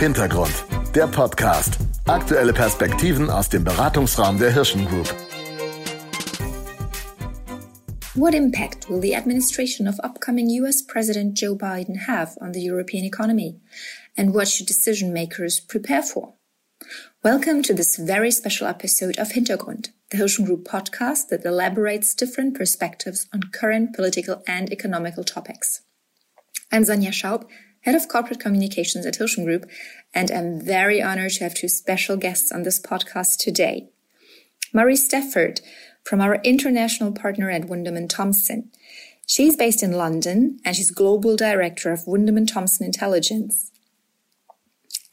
Hintergrund, der Podcast. Aktuelle Perspektiven aus dem Beratungsraum der Hirschen Group. What impact will the administration of upcoming US President Joe Biden have on the European economy? And what should decision makers prepare for? Welcome to this very special episode of Hintergrund, the Hirschen Group podcast that elaborates different perspectives on current political and economical topics. I'm Sonja Schaub, Head of Corporate Communications at Hirschen Group, and I'm very honored to have two special guests on this podcast today. Marie Stafford from our international partner at Wunderman Thompson. She's based in London and she's Global Director of Wunderman Thompson Intelligence.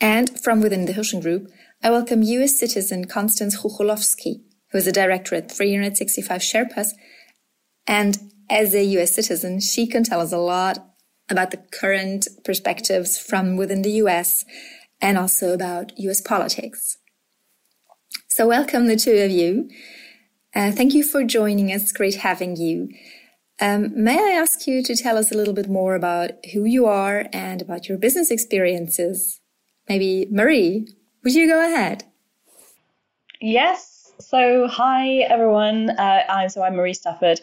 And from within the Hirschen Group, I welcome US citizen Constance Chucholowski, who is a director at 365 Sherpas. And as a US citizen, she can tell us a lot about the current perspectives from within the US and also about US politics. So welcome the two of you. Uh, thank you for joining us. Great having you. Um, may I ask you to tell us a little bit more about who you are and about your business experiences? Maybe Marie, would you go ahead? Yes. So, hi everyone. Uh, I'm so I'm Marie Stafford.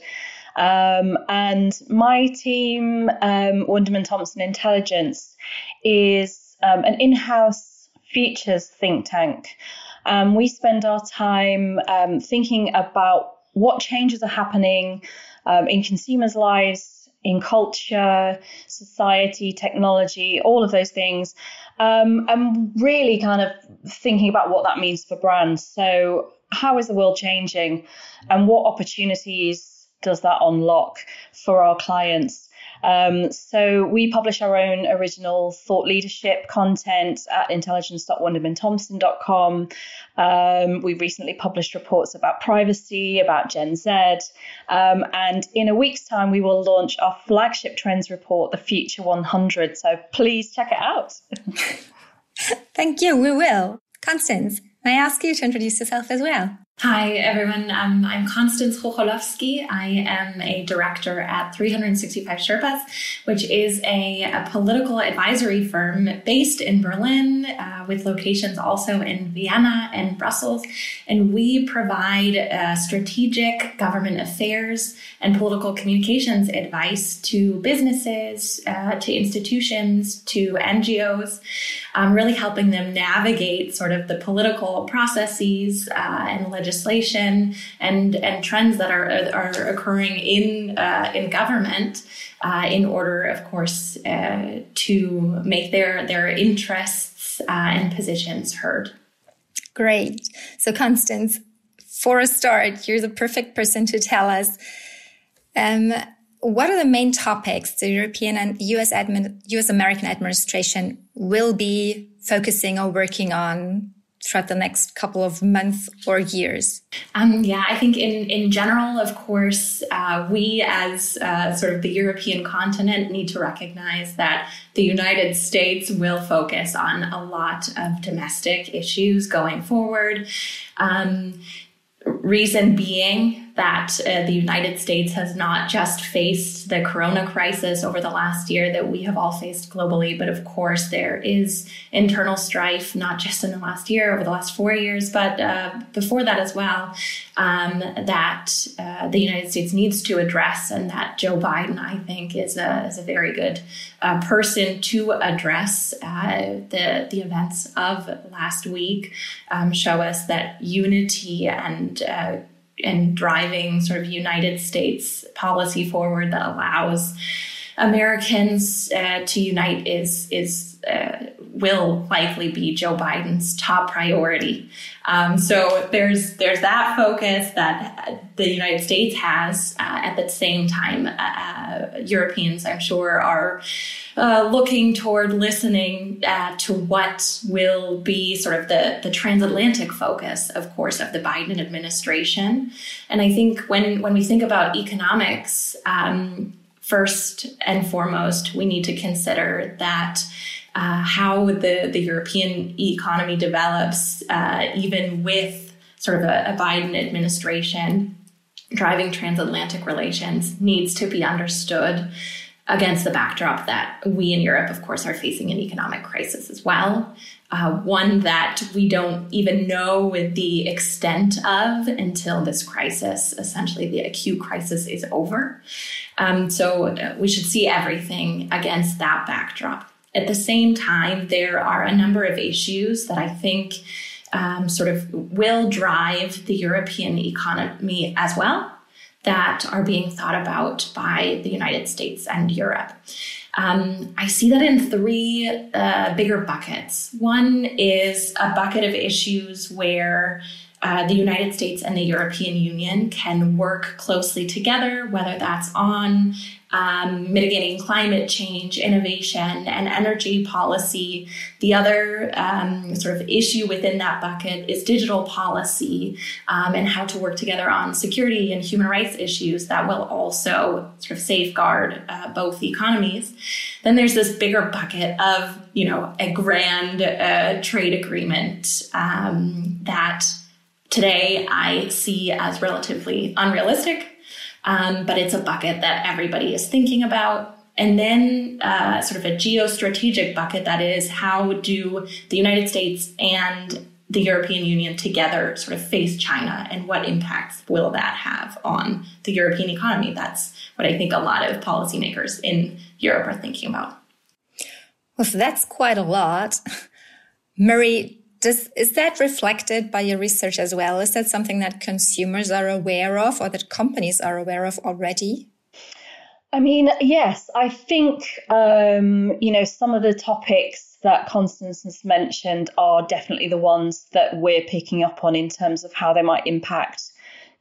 Um, and my team, um, Wunderman Thompson Intelligence, is um, an in house futures think tank. Um, we spend our time um, thinking about what changes are happening um, in consumers' lives, in culture, society, technology, all of those things, um, and really kind of thinking about what that means for brands. So, how is the world changing, and what opportunities does that unlock for our clients? Um, so we publish our own original thought leadership content at intelligence.wundermanthompson.com. Um, we recently published reports about privacy, about Gen Z. Um, and in a week's time, we will launch our flagship trends report, the Future 100. So please check it out. Thank you. We will. Constance, may I ask you to introduce yourself as well? Hi, everyone. Um, I'm Constance Chucholowski. I am a director at 365 Sherpas, which is a, a political advisory firm based in Berlin uh, with locations also in Vienna and Brussels. And we provide uh, strategic government affairs and political communications advice to businesses, uh, to institutions, to NGOs, um, really helping them navigate sort of the political processes uh, and legislation and and trends that are are occurring in uh, in government uh, in order, of course, uh, to make their their interests uh, and positions heard. Great. So, Constance, for a start, you're the perfect person to tell us. Um, what are the main topics the European and US, US American administration will be focusing or working on throughout the next couple of months or years? Um, yeah, I think in, in general, of course, uh, we as uh, sort of the European continent need to recognize that the United States will focus on a lot of domestic issues going forward. Um, reason being that uh, the United States has not just faced the corona crisis over the last year that we have all faced globally, but of course there is internal strife, not just in the last year, over the last four years, but uh, before that as well, um, that uh, the United States needs to address, and that Joe Biden, I think, is a, is a very good uh, person to address. Uh, the, the events of last week um, show us that unity and uh, and driving sort of United States policy forward that allows Americans uh, to unite is is uh, will likely be Joe Biden's top priority. Um, so there's there's that focus that the United States has. Uh, at the same time, uh, uh, Europeans, I'm sure, are uh, looking toward listening to what will be sort of the, the transatlantic focus, of course, of the Biden administration. And I think when, when we think about economics, um, first and foremost, we need to consider that uh, how the, the European economy develops, uh, even with sort of a, a Biden administration driving transatlantic relations, needs to be understood against the backdrop that we in Europe, of course, are facing an economic crisis as well. Uh, one that we don't even know with the extent of until this crisis, essentially the acute crisis, is over. Um, so uh, we should see everything against that backdrop. At the same time, there are a number of issues that I think um, sort of will drive the European economy as well that are being thought about by the United States and Europe. Um, I see that in three uh, bigger buckets. One is a bucket of issues where uh, the United States and the European Union can work closely together, whether that's on um, mitigating climate change, innovation, and energy policy. The other um, sort of issue within that bucket is digital policy um, and how to work together on security and human rights issues that will also sort of safeguard uh, both economies. Then there's this bigger bucket of, you know, a grand uh, trade agreement um, that today I see as relatively unrealistic um, but it's a bucket that everybody is thinking about. And then, uh, sort of a geostrategic bucket that is how do the United States and the European Union together sort of face China and what impacts will that have on the European economy? That's what I think a lot of policymakers in Europe are thinking about. Well, so that's quite a lot. Marie, does, is that reflected by your research as well? Is that something that consumers are aware of or that companies are aware of already? I mean, yes, I think, um, you know, some of the topics that Constance has mentioned are definitely the ones that we're picking up on in terms of how they might impact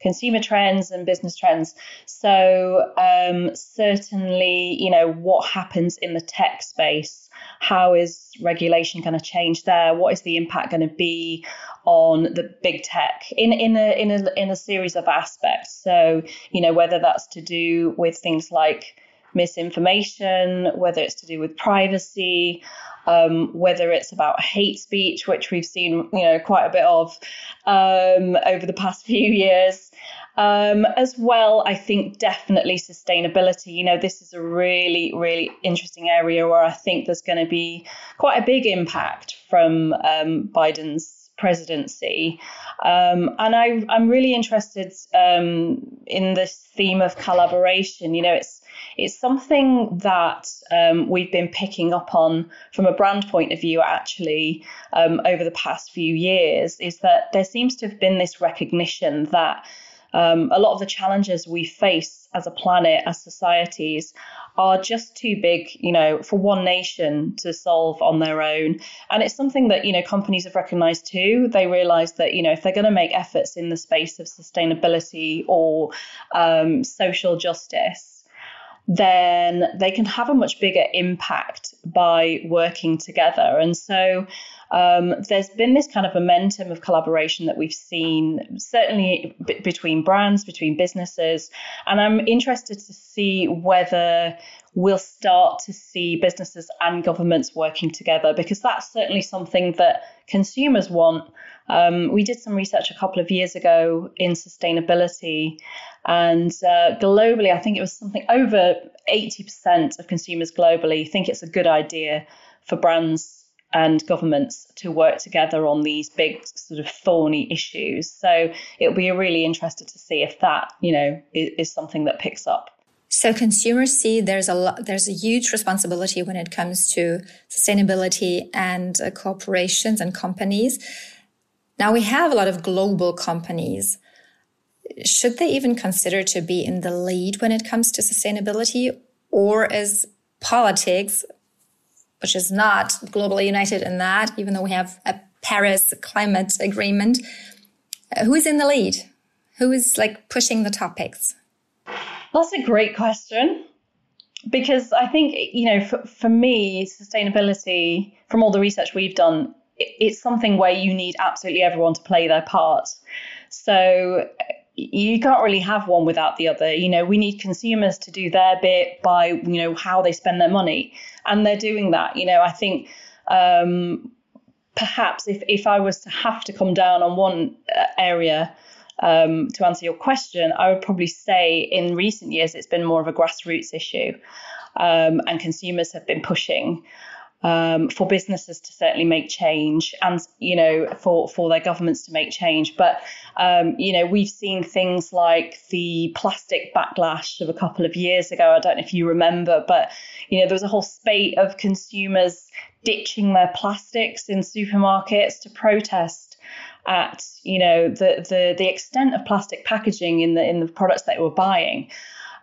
consumer trends and business trends. So, um, certainly, you know, what happens in the tech space how is regulation going to change there? What is the impact going to be on the big tech in in a in a in a series of aspects? So you know whether that's to do with things like misinformation, whether it's to do with privacy, um, whether it's about hate speech, which we've seen, you know, quite a bit of um, over the past few years, um, as well, I think definitely sustainability. You know, this is a really, really interesting area where I think there's going to be quite a big impact from um, Biden's presidency. Um, and I, I'm really interested um, in this theme of collaboration. You know, it's it's something that um, we've been picking up on from a brand point of view, actually, um, over the past few years, is that there seems to have been this recognition that um, a lot of the challenges we face as a planet, as societies, are just too big, you know, for one nation to solve on their own. And it's something that, you know, companies have recognized too. They realize that, you know, if they're going to make efforts in the space of sustainability or um, social justice, then they can have a much bigger impact by working together. And so um, there's been this kind of momentum of collaboration that we've seen, certainly b- between brands, between businesses. And I'm interested to see whether we'll start to see businesses and governments working together because that's certainly something that consumers want. Um, we did some research a couple of years ago in sustainability, and uh, globally, I think it was something over 80% of consumers globally think it's a good idea for brands and governments to work together on these big sort of thorny issues. So it'll be really interested to see if that, you know, is, is something that picks up. So consumers see there's a lot, there's a huge responsibility when it comes to sustainability and uh, corporations and companies. Now we have a lot of global companies. Should they even consider to be in the lead when it comes to sustainability or is politics which is not globally united in that, even though we have a Paris climate agreement. Uh, who is in the lead? Who is like pushing the topics? That's a great question. Because I think, you know, for, for me, sustainability, from all the research we've done, it, it's something where you need absolutely everyone to play their part. So you can't really have one without the other. You know, we need consumers to do their bit by, you know, how they spend their money. And they're doing that. You know, I think um, perhaps if, if I was to have to come down on one uh, area um, to answer your question, I would probably say in recent years it's been more of a grassroots issue. um, and consumers have been pushing um, for businesses to certainly make change and you know for for their governments to make change. But um, you know we've seen things like the plastic backlash of a couple of years ago. I don't know if you remember but you know there was a whole spate of consumers ditching their plastics in supermarkets to protest at you know the the the extent of plastic packaging in the in the products that they were buying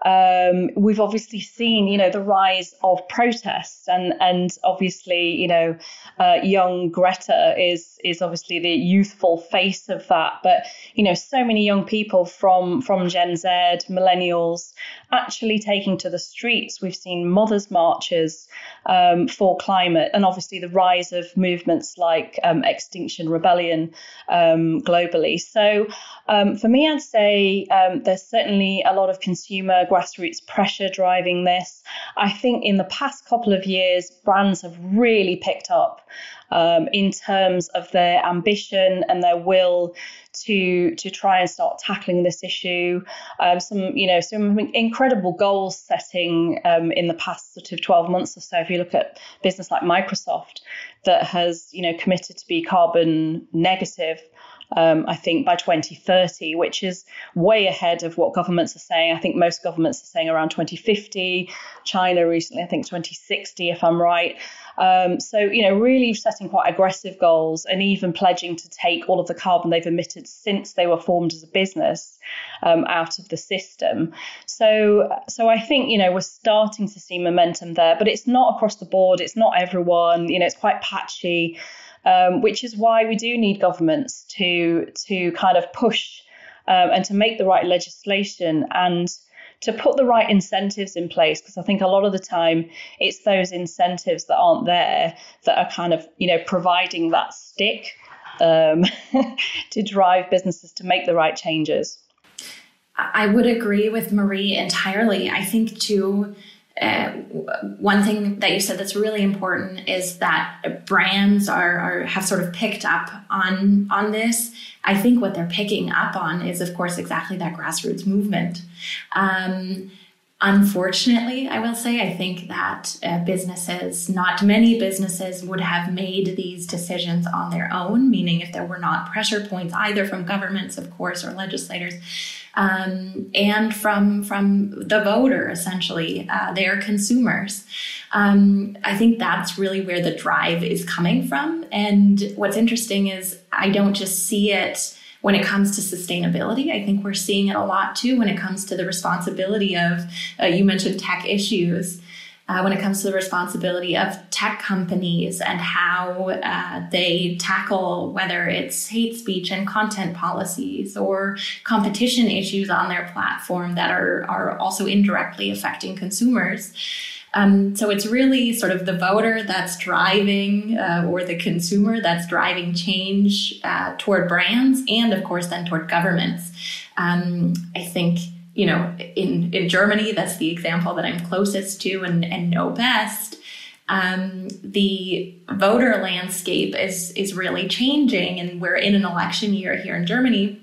um, we've obviously seen, you know, the rise of protests, and and obviously, you know, uh, young Greta is is obviously the youthful face of that. But you know, so many young people from from Gen Z, millennials, actually taking to the streets. We've seen mothers' marches um, for climate, and obviously the rise of movements like um, Extinction Rebellion um, globally. So, um, for me, I'd say um, there's certainly a lot of consumer grassroots pressure driving this. I think in the past couple of years, brands have really picked up um, in terms of their ambition and their will to to try and start tackling this issue. Um, some you know some incredible goals setting um, in the past sort of 12 months or so. If you look at business like Microsoft that has you know committed to be carbon negative um, I think, by 2030, which is way ahead of what governments are saying. I think most governments are saying around 2050. China recently, I think 2060, if I'm right. Um, so, you know, really setting quite aggressive goals and even pledging to take all of the carbon they've emitted since they were formed as a business um, out of the system. So, so I think, you know, we're starting to see momentum there, but it's not across the board. It's not everyone, you know, it's quite patchy um, which is why we do need governments to to kind of push um, and to make the right legislation and to put the right incentives in place because I think a lot of the time it's those incentives that aren't there that are kind of you know providing that stick um, to drive businesses to make the right changes. I would agree with Marie entirely. I think too uh, one thing that you said that's really important is that brands are, are, have sort of picked up on on this. I think what they're picking up on is, of course, exactly that grassroots movement. Um, unfortunately, I will say, I think that uh, businesses, not many businesses, would have made these decisions on their own. Meaning, if there were not pressure points either from governments, of course, or legislators um, and from from the voter essentially uh, their consumers. Um, i think that's really where the drive is coming from. And what's interesting is i don't just see it when it comes to sustainability. I think we're seeing it a lot too when it comes to the responsibility of, uh, you mentioned tech issues uh, when it comes to the responsibility of tech companies and how uh, they tackle whether it's hate speech and content policies or competition issues on their platform that are, are also indirectly affecting consumers. Um, so it's really sort of the voter that's driving, uh, or the consumer that's driving change uh, toward brands, and of course then toward governments. Um, I think you know, in, in Germany, that's the example that I'm closest to and, and know best. Um, the voter landscape is is really changing, and we're in an election year here in Germany,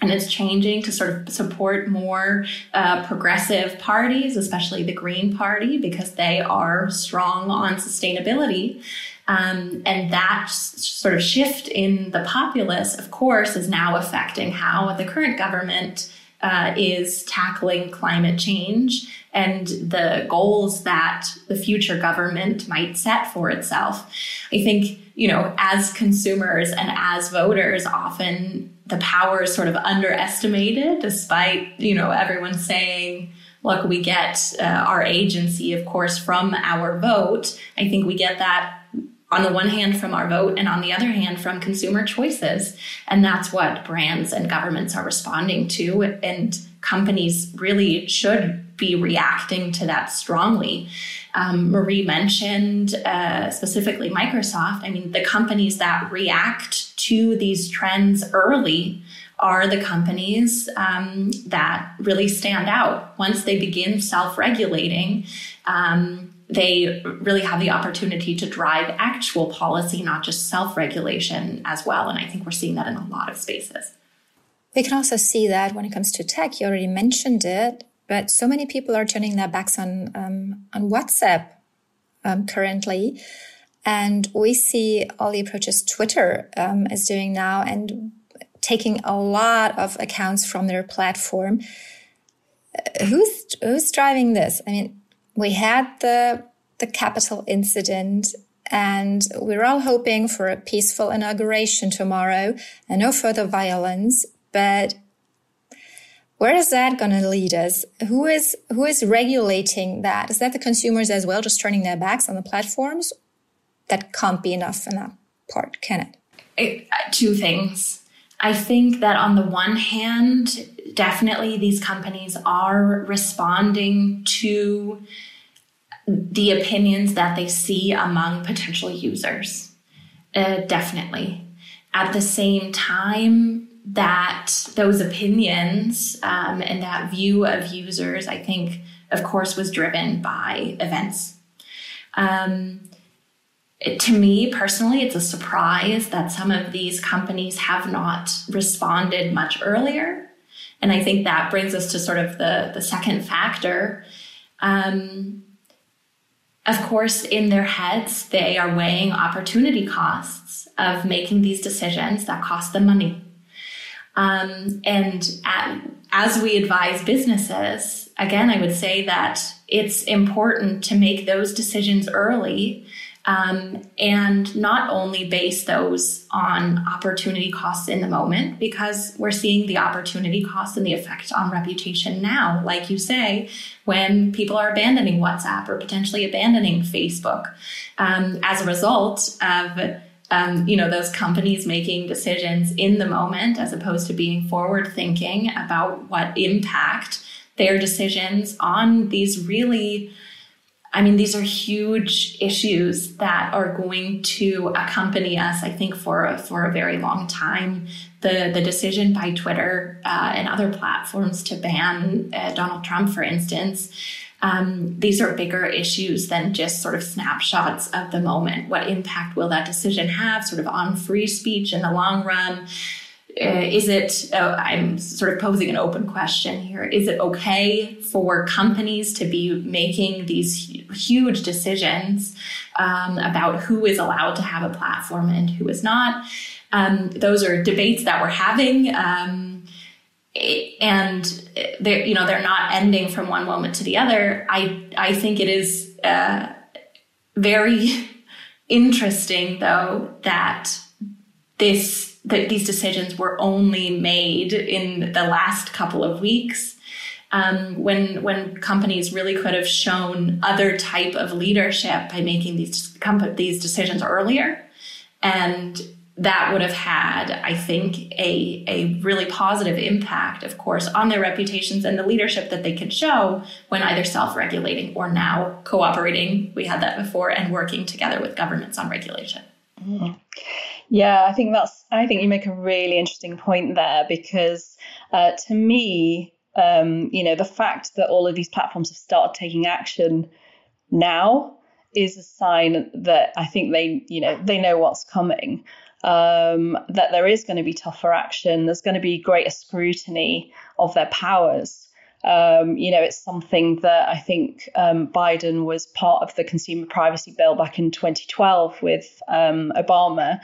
and it's changing to sort of support more uh, progressive parties, especially the Green Party, because they are strong on sustainability. Um, and that sort of shift in the populace, of course, is now affecting how the current government uh, is tackling climate change and the goals that the future government might set for itself. I think, you know, as consumers and as voters, often the power is sort of underestimated, despite, you know, everyone saying, look, we get uh, our agency, of course, from our vote. I think we get that on the one hand from our vote and on the other hand from consumer choices. And that's what brands and governments are responding to. And companies really should be reacting to that strongly. Um, marie mentioned uh, specifically microsoft. I mean the companies that react to these trends early are the companies um, that really stand out. Once they begin self-regulating um, they really have the opportunity to drive actual policy, not just self regulation as well. And I think we're seeing that in a lot of spaces. We can also see that when it comes to tech, you already mentioned it. but so many people are turning their backs on um, on WhatsApp um, currently, and we see all the approaches Twitter um, is doing now and taking a lot of accounts from their platform. Uh, who's who's driving this? I mean, we had the the Capitol incident and we're all hoping for a peaceful inauguration tomorrow and no further violence. But where is that going to lead us? Who is who is regulating that? Is that the consumers as well, just turning their backs on the platforms? That can't be enough in that part, can it? it uh, two things. I think that on the one hand, definitely these companies are responding to the opinions that they see among potential users. Uh, definitely. At the same time, that those opinions um, and that view of users, I think, of course, was driven by events. Um, to me personally, it's a surprise that some of these companies have not responded much earlier. And I think that brings us to sort of the, the second factor. Um, of course, in their heads, they are weighing opportunity costs of making these decisions that cost them money. Um, and at, as we advise businesses, again, I would say that it's important to make those decisions early um, and not only base those on opportunity costs in the moment, because we're seeing the opportunity costs and the effect on reputation now, like you say, when people are abandoning WhatsApp or potentially abandoning Facebook um, as a result of. Um, you know those companies making decisions in the moment as opposed to being forward thinking about what impact their decisions on these really I mean, these are huge issues that are going to accompany us, I think, for a, for a very long time. The, the decision by Twitter uh, and other platforms to ban uh, Donald Trump, for instance, um, these are bigger issues than just sort of snapshots of the moment. What impact will that decision have sort of on free speech in the long run? Uh, is it, uh, I'm sort of posing an open question here, is it okay for companies to be making these huge decisions um, about who is allowed to have a platform and who is not? Um, those are debates that we're having. Um, and they're, you know, they're not ending from one moment to the other. I, I think it is uh, very interesting, though, that this that these decisions were only made in the last couple of weeks um, when when companies really could have shown other type of leadership by making these these decisions earlier and that would have had, I think, a, a really positive impact, of course, on their reputations and the leadership that they could show when either self regulating or now cooperating. We had that before and working together with governments on regulation. Mm. Yeah, I think that's. I think you make a really interesting point there because uh, to me, um, you know, the fact that all of these platforms have started taking action now is a sign that I think they, you know, they know what's coming. Um, that there is going to be tougher action. There's going to be greater scrutiny of their powers. Um, you know, it's something that I think um, Biden was part of the consumer privacy bill back in 2012 with um, Obama.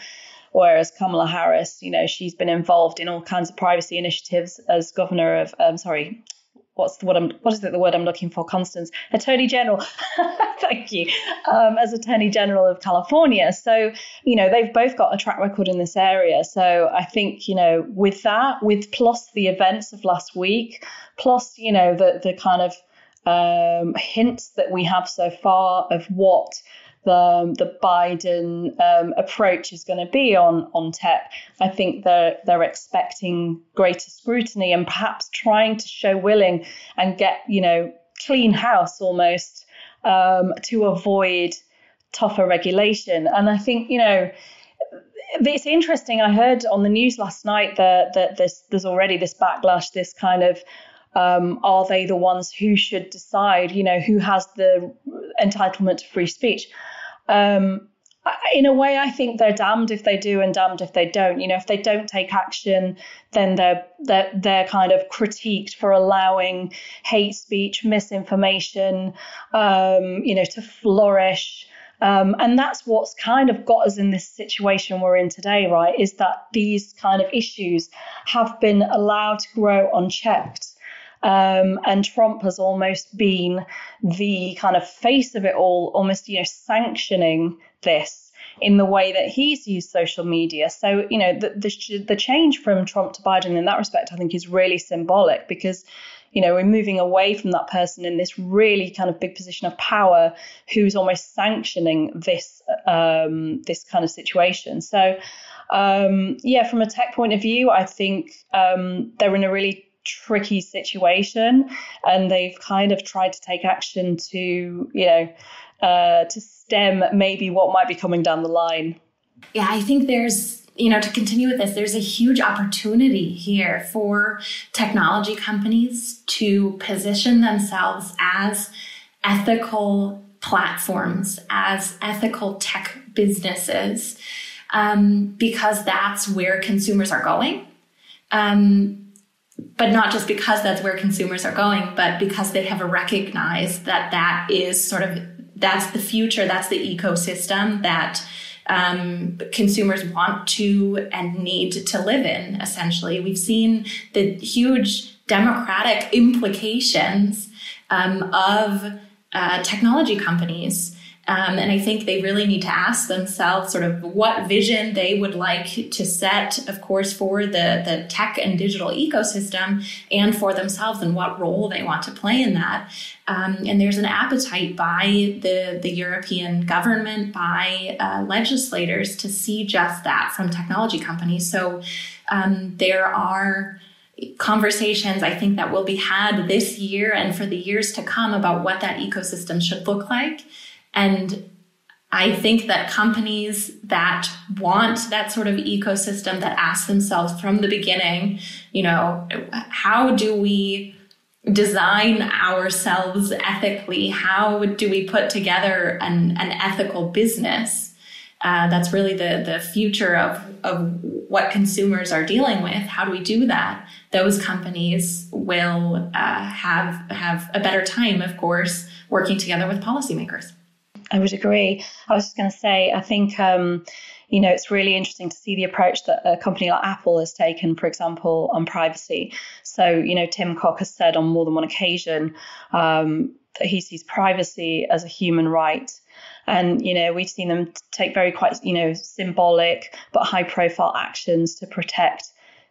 Whereas Kamala Harris, you know, she's been involved in all kinds of privacy initiatives as governor of, um, sorry, what's the word I'm, what is it, the word I'm looking for, Constance? Attorney General. Thank you. Um, as Attorney General of California. So, you know, they've both got a track record in this area. So I think, you know, with that, with plus the events of last week, plus, you know, the, the kind of um, hints that we have so far of what the, the Biden um, approach is going to be on, on tech. I think they're, they're expecting greater scrutiny and perhaps trying to show willing and get, you know, clean house almost um, to avoid tougher regulation. And I think, you know, it's interesting. I heard on the news last night that, that there's, there's already this backlash, this kind of um, are they the ones who should decide, you know, who has the entitlement to free speech? Um, in a way, I think they're damned if they do and damned if they don't. You know, if they don't take action, then they're they're, they're kind of critiqued for allowing hate speech, misinformation, um, you know, to flourish. Um, and that's what's kind of got us in this situation we're in today, right? Is that these kind of issues have been allowed to grow unchecked. Um, and Trump has almost been the kind of face of it all, almost you know sanctioning this in the way that he's used social media. So you know the the, the change from Trump to Biden in that respect, I think, is really symbolic because you know, we're moving away from that person in this really kind of big position of power who's almost sanctioning this um, this kind of situation. So, um, yeah, from a tech point of view, I think um, they're in a really tricky situation, and they've kind of tried to take action to, you know, uh, to stem maybe what might be coming down the line. Yeah, I think there's you know, to continue with this, there's a huge opportunity here for technology companies to position themselves as ethical platforms, as ethical tech businesses, um, because that's where consumers are going. Um, but not just because that's where consumers are going, but because they have recognized that that is sort of that's the future, that's the ecosystem that um, consumers want to and need to live in, essentially. We've seen the huge democratic implications um, of uh, technology companies um, and I think they really need to ask themselves sort of what vision they would like to set, of course, for the, the tech and digital ecosystem and for themselves and what role they want to play in that. Um, and there's an appetite by the, the European government, by uh, legislators to see just that from technology companies. So um, there are conversations I think that will be had this year and for the years to come about what that ecosystem should look like. And I think that companies that want that sort of ecosystem that ask themselves from the beginning, you know, how do we design ourselves ethically? How do we put together an, an ethical business? Uh, that's really the, the future of, of what consumers are dealing with. How do we do that? Those companies will uh, have, have a better time, of course, working together with policymakers. I would agree. I was just going to say, I think, um, you know, it's really interesting to see the approach that a company like Apple has taken, for example, on privacy. So, you know, Tim Cook has said on more than one occasion um, that he sees privacy as a human right. And, you know, we've seen them take very quite, you know, symbolic but high profile actions to protect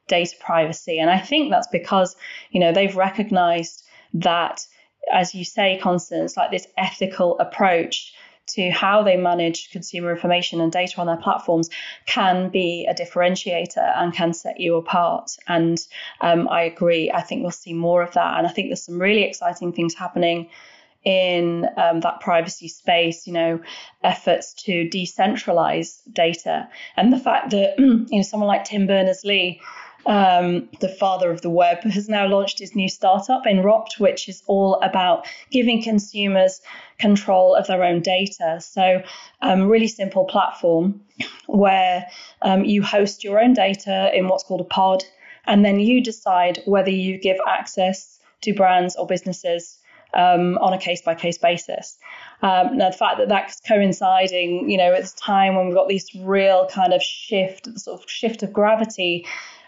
data privacy. And I think that's because, you know, they've recognized that, as you say, Constance, like this ethical approach to how they manage consumer information and data on their platforms can be a differentiator and can set you apart. And um, I agree. I think we'll see more of that. And I think there's some really exciting things happening in um, that privacy space, you know, efforts to decentralize data. And the fact that, you know, someone like Tim Berners Lee um, the father of the web, has now launched his new startup Inrupt, which is all about giving consumers control of their own data. So, um, really simple platform where um, you host your own data in what's called a pod, and then you decide whether you give access to brands or businesses um, on a case by case basis. Um, now, the fact that that's coinciding, you know, at this time when we've got this real kind of shift, sort of shift of gravity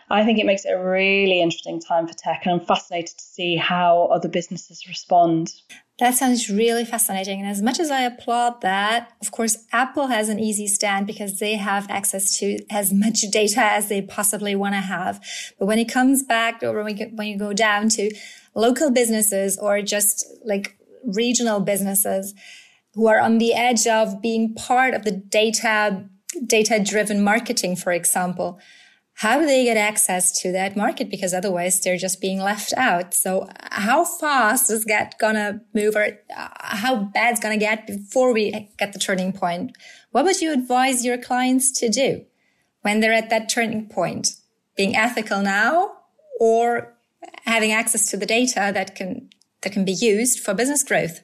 I think it makes it a really interesting time for tech, and I'm fascinated to see how other businesses respond. That sounds really fascinating. And as much as I applaud that, of course, Apple has an easy stand because they have access to as much data as they possibly want to have. But when it comes back or when, when you go down to local businesses or just like regional businesses who are on the edge of being part of the data, data driven marketing, for example, how do they get access to that market? Because otherwise they're just being left out. So how fast is that gonna move or uh, how bad it's gonna get before we get the turning point? What would you advise your clients to do when they're at that turning point? Being ethical now or having access to the data that can, that can be used for business growth?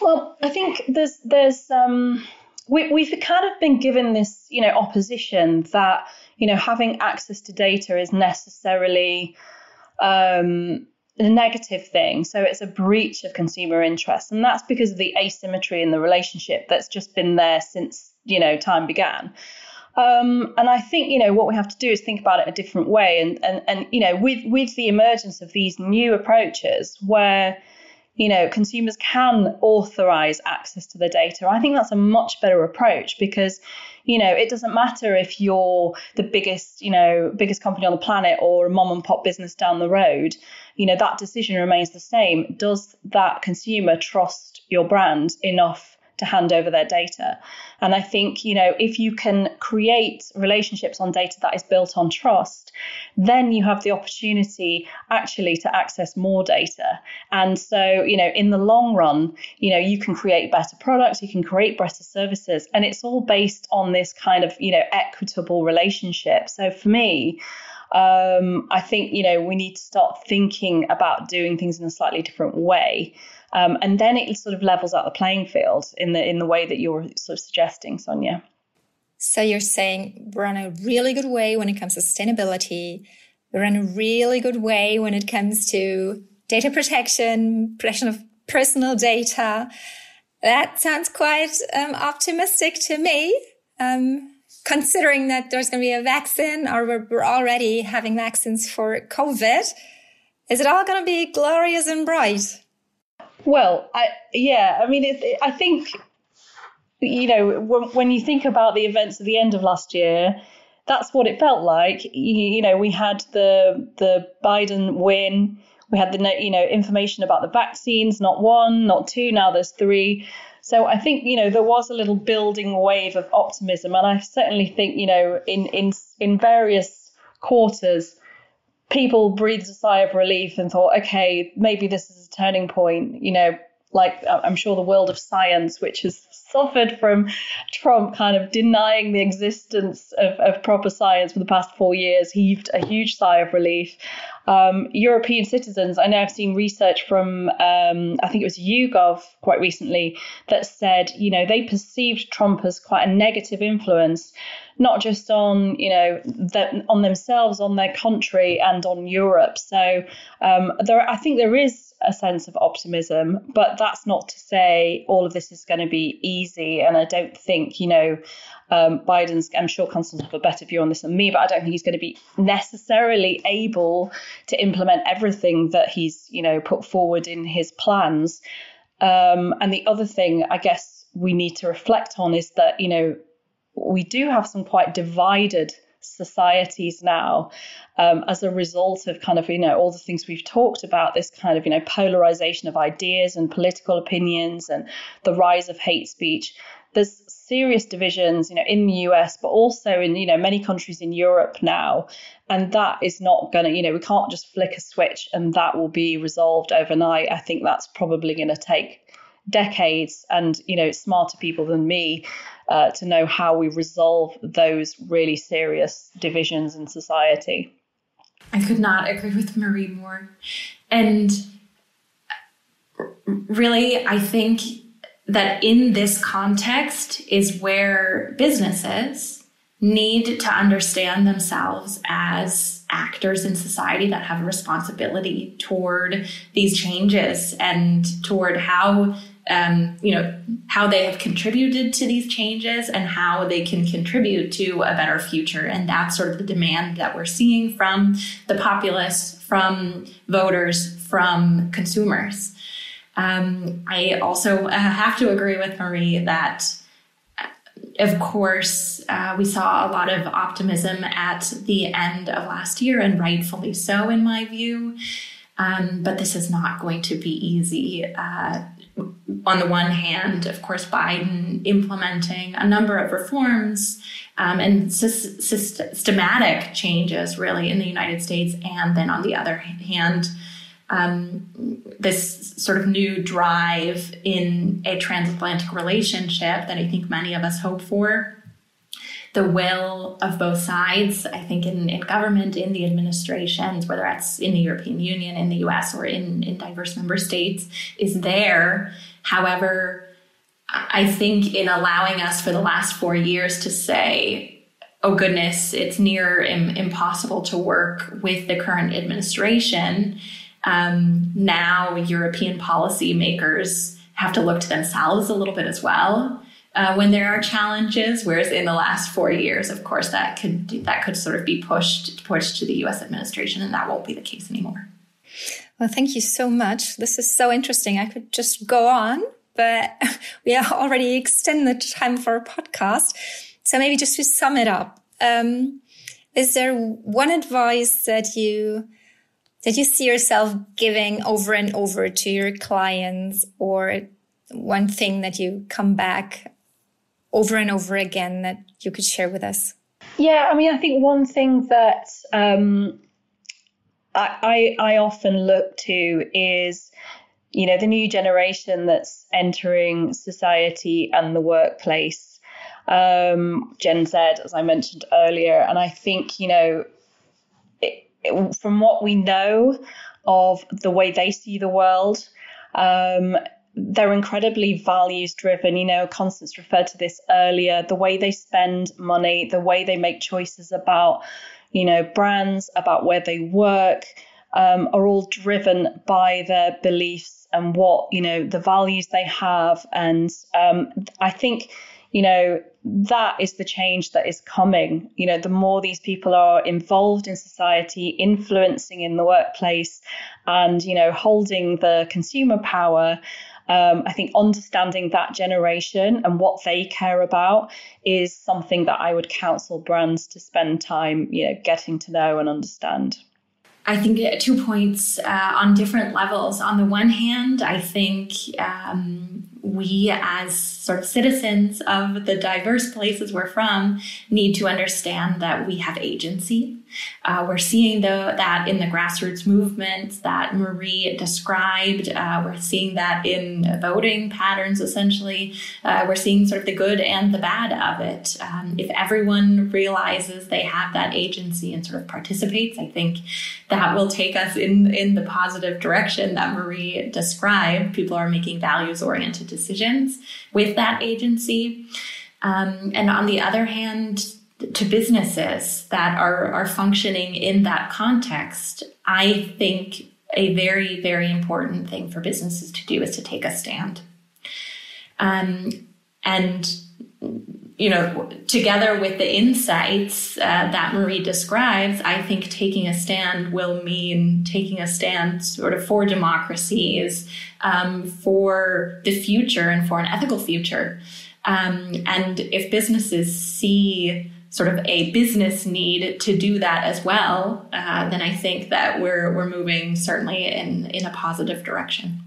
Well, I think there's, there's, um, we, we've kind of been given this, you know, opposition that you know having access to data is necessarily um, a negative thing. So it's a breach of consumer interest, and that's because of the asymmetry in the relationship that's just been there since you know time began. Um, and I think you know what we have to do is think about it a different way, and and and you know with with the emergence of these new approaches where you know consumers can authorize access to the data, I think that's a much better approach because you know it doesn't matter if you're the biggest you know biggest company on the planet or a mom and pop business down the road you know that decision remains the same. Does that consumer trust your brand enough to hand over their data. And I think, you know, if you can create relationships on data that is built on trust, then you have the opportunity actually to access more data. And so, you know, in the long run, you know, you can create better products, you can create better services, and it's all based on this kind of, you know, equitable relationship. So for me, um, I think you know we need to start thinking about doing things in a slightly different way. Um, and then it sort of levels out the playing field in the in the way that you're sort of suggesting, Sonia. So you're saying we're on a really good way when it comes to sustainability. We're in a really good way when it comes to data protection, protection of personal data. That sounds quite um, optimistic to me. Um, considering that there's going to be a vaccine or we're, we're already having vaccines for COVID, is it all going to be glorious and bright? Well, I, yeah, I mean, it, I think, you know, when, when you think about the events at the end of last year, that's what it felt like. You, you know, we had the the Biden win. We had the you know information about the vaccines, not one, not two. Now there's three. So I think you know there was a little building wave of optimism, and I certainly think you know in in in various quarters people breathed a sigh of relief and thought, okay, maybe this is a turning point. You know, like uh, I'm sure the world of science, which has suffered from Trump kind of denying the existence of, of proper science for the past four years, heaved a huge sigh of relief. Um, European citizens, I know I've seen research from, um, I think it was YouGov quite recently, that said, you know, they perceived Trump as quite a negative influence, not just on, you know, the, on themselves, on their country, and on Europe. So um, there, I think there is a sense of optimism. But that's not to say all of this is going to be easy. And I don't think, you know, um, Biden's, I'm sure Constance will have a better view on this than me, but I don't think he's going to be necessarily able to implement everything that he's, you know, put forward in his plans. Um, and the other thing I guess we need to reflect on is that, you know, we do have some quite divided societies now um, as a result of kind of you know all the things we've talked about this kind of you know polarization of ideas and political opinions and the rise of hate speech. There's serious divisions you know in the US but also in you know many countries in Europe now. And that is not going to you know we can't just flick a switch and that will be resolved overnight. I think that's probably going to take decades and you know smarter people than me uh, to know how we resolve those really serious divisions in society. I could not agree with Marie more. And really, I think that in this context is where businesses need to understand themselves as actors in society that have a responsibility toward these changes and toward how um, you know, how they have contributed to these changes and how they can contribute to a better future. And that's sort of the demand that we're seeing from the populace, from voters, from consumers. Um, I also uh, have to agree with Marie that, uh, of course, uh, we saw a lot of optimism at the end of last year, and rightfully so, in my view. Um, but this is not going to be easy. Uh, on the one hand, of course, Biden implementing a number of reforms um, and systematic changes, really, in the United States, and then on the other hand, um, this sort of new drive in a transatlantic relationship that I think many of us hope for the will of both sides, I think, in, in government, in the administrations, whether that's in the European Union, in the US, or in, in diverse member states, is there. However, I think in allowing us for the last four years to say, oh goodness, it's near Im- impossible to work with the current administration. Um, now European policymakers have to look to themselves a little bit as well. Uh, when there are challenges, whereas in the last four years, of course, that could that could sort of be pushed pushed to the U.S. administration, and that won't be the case anymore. Well, thank you so much. This is so interesting. I could just go on, but we are already extended the time for a podcast. So maybe just to sum it up, um, is there one advice that you that you see yourself giving over and over to your clients, or one thing that you come back over and over again that you could share with us? Yeah, I mean, I think one thing that um, I, I, I often look to is you know, the new generation that's entering society and the workplace, um, Gen Z, as I mentioned earlier. And I think, you know, it, it, from what we know of the way they see the world, um, they're incredibly values driven. You know, Constance referred to this earlier the way they spend money, the way they make choices about, you know, brands, about where they work. Um, are all driven by their beliefs and what you know the values they have and um, i think you know that is the change that is coming you know the more these people are involved in society influencing in the workplace and you know holding the consumer power um, I think understanding that generation and what they care about is something that I would counsel brands to spend time, you know, getting to know and understand. I think two points uh, on different levels. On the one hand, I think um, we, as sort of citizens of the diverse places we're from, need to understand that we have agency uh, we're seeing that in the grassroots movements that Marie described. Uh, we're seeing that in voting patterns, essentially. Uh, we're seeing sort of the good and the bad of it. Um, if everyone realizes they have that agency and sort of participates, I think that will take us in, in the positive direction that Marie described. People are making values oriented decisions with that agency. Um, and on the other hand, to businesses that are, are functioning in that context, I think a very, very important thing for businesses to do is to take a stand. Um, and, you know, together with the insights uh, that Marie describes, I think taking a stand will mean taking a stand sort of for democracies, um, for the future and for an ethical future. Um, and if businesses see sort of a business need to do that as well, uh, then I think that we're we're moving certainly in in a positive direction.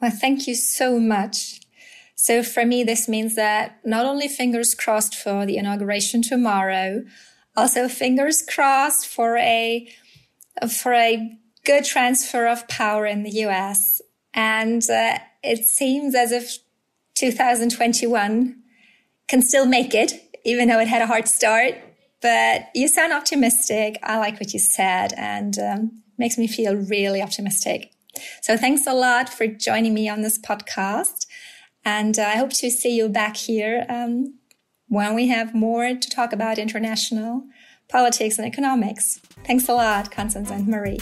Well, thank you so much. So for me, this means that not only fingers crossed for the inauguration tomorrow, also fingers crossed for a for a good transfer of power in the US. And uh, it seems as if 2021 can still make it even though it had a hard start. But you sound optimistic. I like what you said and um, makes me feel really optimistic. So thanks a lot for joining me on this podcast. And uh, I hope to see you back here um, when we have more to talk about international politics and economics. Thanks a lot, Constance and Marie.